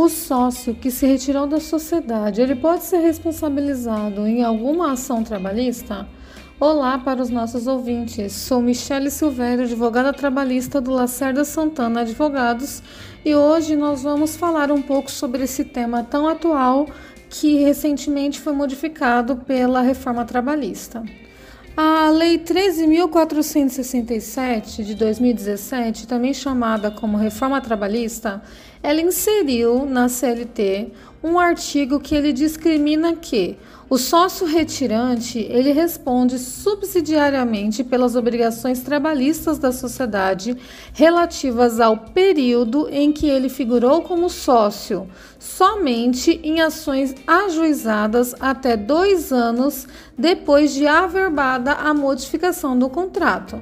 O sócio que se retirou da sociedade, ele pode ser responsabilizado em alguma ação trabalhista? Olá para os nossos ouvintes. Sou Michele Silvério, advogada trabalhista do Lacerda Santana Advogados, e hoje nós vamos falar um pouco sobre esse tema tão atual que recentemente foi modificado pela reforma trabalhista. A Lei 13.467 de 2017, também chamada como Reforma Trabalhista, ela inseriu na CLT um artigo que ele discrimina que o sócio retirante ele responde subsidiariamente pelas obrigações trabalhistas da sociedade relativas ao período em que ele figurou como sócio, somente em ações ajuizadas até dois anos depois de averbada a modificação do contrato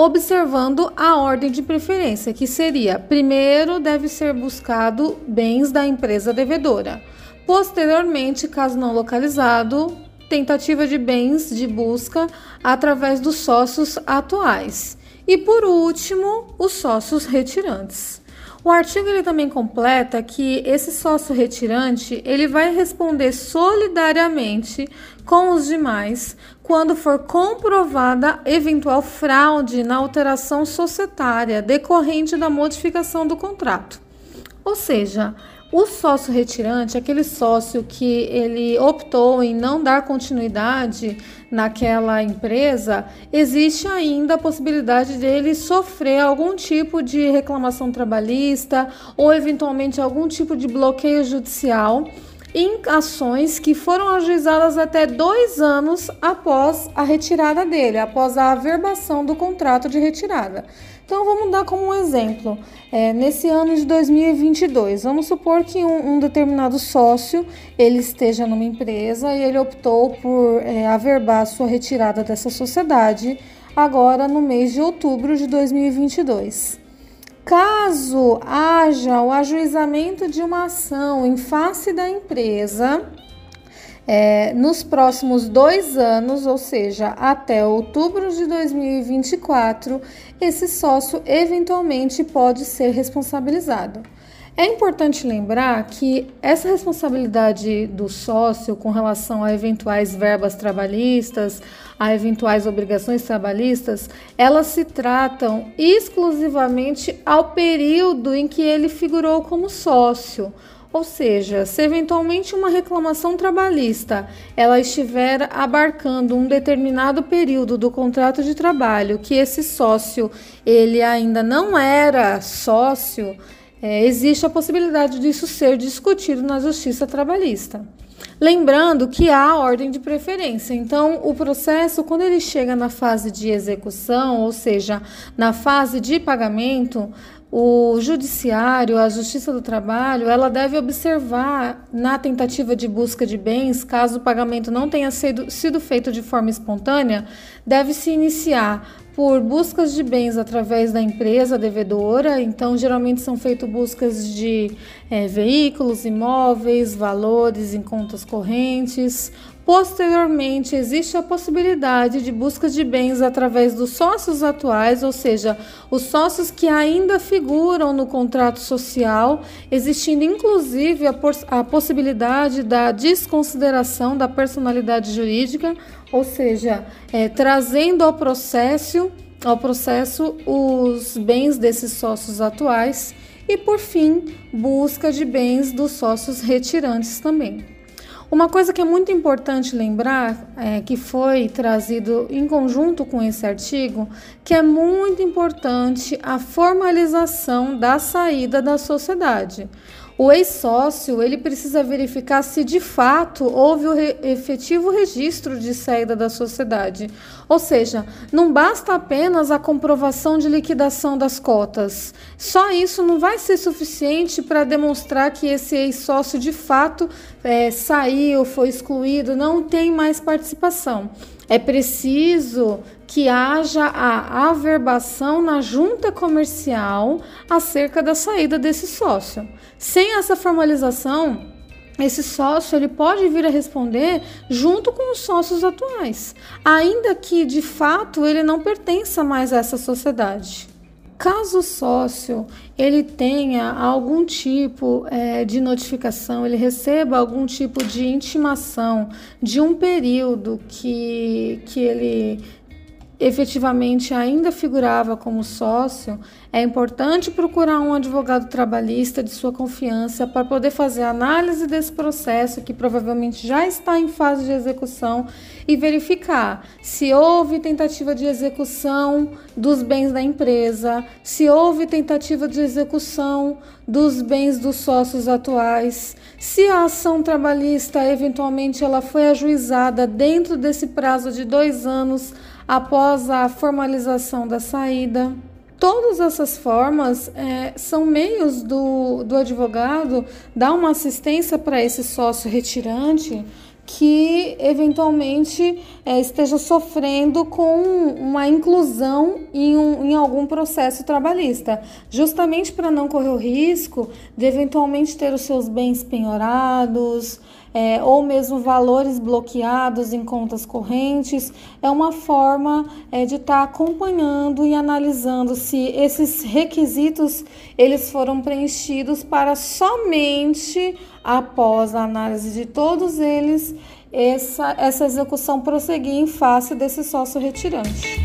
observando a ordem de preferência, que seria: primeiro deve ser buscado bens da empresa devedora. Posteriormente, caso não localizado, tentativa de bens de busca através dos sócios atuais. E por último, os sócios retirantes. O artigo ele também completa que esse sócio retirante ele vai responder solidariamente com os demais quando for comprovada eventual fraude na alteração societária decorrente da modificação do contrato. Ou seja, o sócio retirante, aquele sócio que ele optou em não dar continuidade naquela empresa, existe ainda a possibilidade dele sofrer algum tipo de reclamação trabalhista ou eventualmente algum tipo de bloqueio judicial em ações que foram ajuizadas até dois anos após a retirada dele, após a averbação do contrato de retirada. Então vamos dar como um exemplo, é, nesse ano de 2022, vamos supor que um, um, determinado sócio ele esteja numa empresa e ele optou por é, averbar sua retirada dessa sociedade agora no mês de outubro de 2022. Caso haja o ajuizamento de uma ação em face da empresa, é, nos próximos dois anos, ou seja, até outubro de 2024, esse sócio eventualmente pode ser responsabilizado. É importante lembrar que essa responsabilidade do sócio com relação a eventuais verbas trabalhistas, a eventuais obrigações trabalhistas, elas se tratam exclusivamente ao período em que ele figurou como sócio. Ou seja, se eventualmente uma reclamação trabalhista ela estiver abarcando um determinado período do contrato de trabalho que esse sócio ele ainda não era sócio, é, existe a possibilidade disso ser discutido na justiça trabalhista. Lembrando que há ordem de preferência. Então, o processo, quando ele chega na fase de execução, ou seja, na fase de pagamento, o judiciário, a Justiça do Trabalho, ela deve observar na tentativa de busca de bens, caso o pagamento não tenha sido, sido feito de forma espontânea, deve se iniciar por buscas de bens através da empresa devedora. Então, geralmente são feitas buscas de é, veículos, imóveis, valores em contas correntes, Posteriormente, existe a possibilidade de busca de bens através dos sócios atuais, ou seja, os sócios que ainda figuram no contrato social, existindo inclusive a, a possibilidade da desconsideração da personalidade jurídica, ou seja, é, trazendo ao processo, ao processo os bens desses sócios atuais e, por fim, busca de bens dos sócios retirantes também. Uma coisa que é muito importante lembrar, é, que foi trazido em conjunto com esse artigo, que é muito importante a formalização da saída da sociedade. O ex-sócio ele precisa verificar se de fato houve o re efetivo registro de saída da sociedade. Ou seja, não basta apenas a comprovação de liquidação das cotas. Só isso não vai ser suficiente para demonstrar que esse ex-sócio de fato é, saiu, foi excluído, não tem mais participação. É preciso que haja a averbação na junta comercial acerca da saída desse sócio. Sem essa formalização, esse sócio ele pode vir a responder junto com os sócios atuais, ainda que de fato ele não pertença mais a essa sociedade. Caso o sócio ele tenha algum tipo é, de notificação, ele receba algum tipo de intimação de um período que, que ele efetivamente ainda figurava como sócio, é importante procurar um advogado trabalhista de sua confiança para poder fazer análise desse processo que provavelmente já está em fase de execução e verificar se houve tentativa de execução dos bens da empresa, se houve tentativa de execução dos bens dos sócios atuais, se a ação trabalhista eventualmente ela foi ajuizada dentro desse prazo de dois anos após a formalização da saída. Todas essas formas é, são meios do, do advogado dar uma assistência para esse sócio retirante que eventualmente é, esteja sofrendo com uma inclusão em, um, em algum processo trabalhista, justamente para não correr o risco de eventualmente ter os seus bens penhorados, é, ou mesmo valores bloqueados em contas correntes, é uma forma é, de estar tá acompanhando e analisando se esses requisitos eles foram preenchidos para somente após a análise de todos eles essa, essa execução prosseguir em face desse sócio retirante.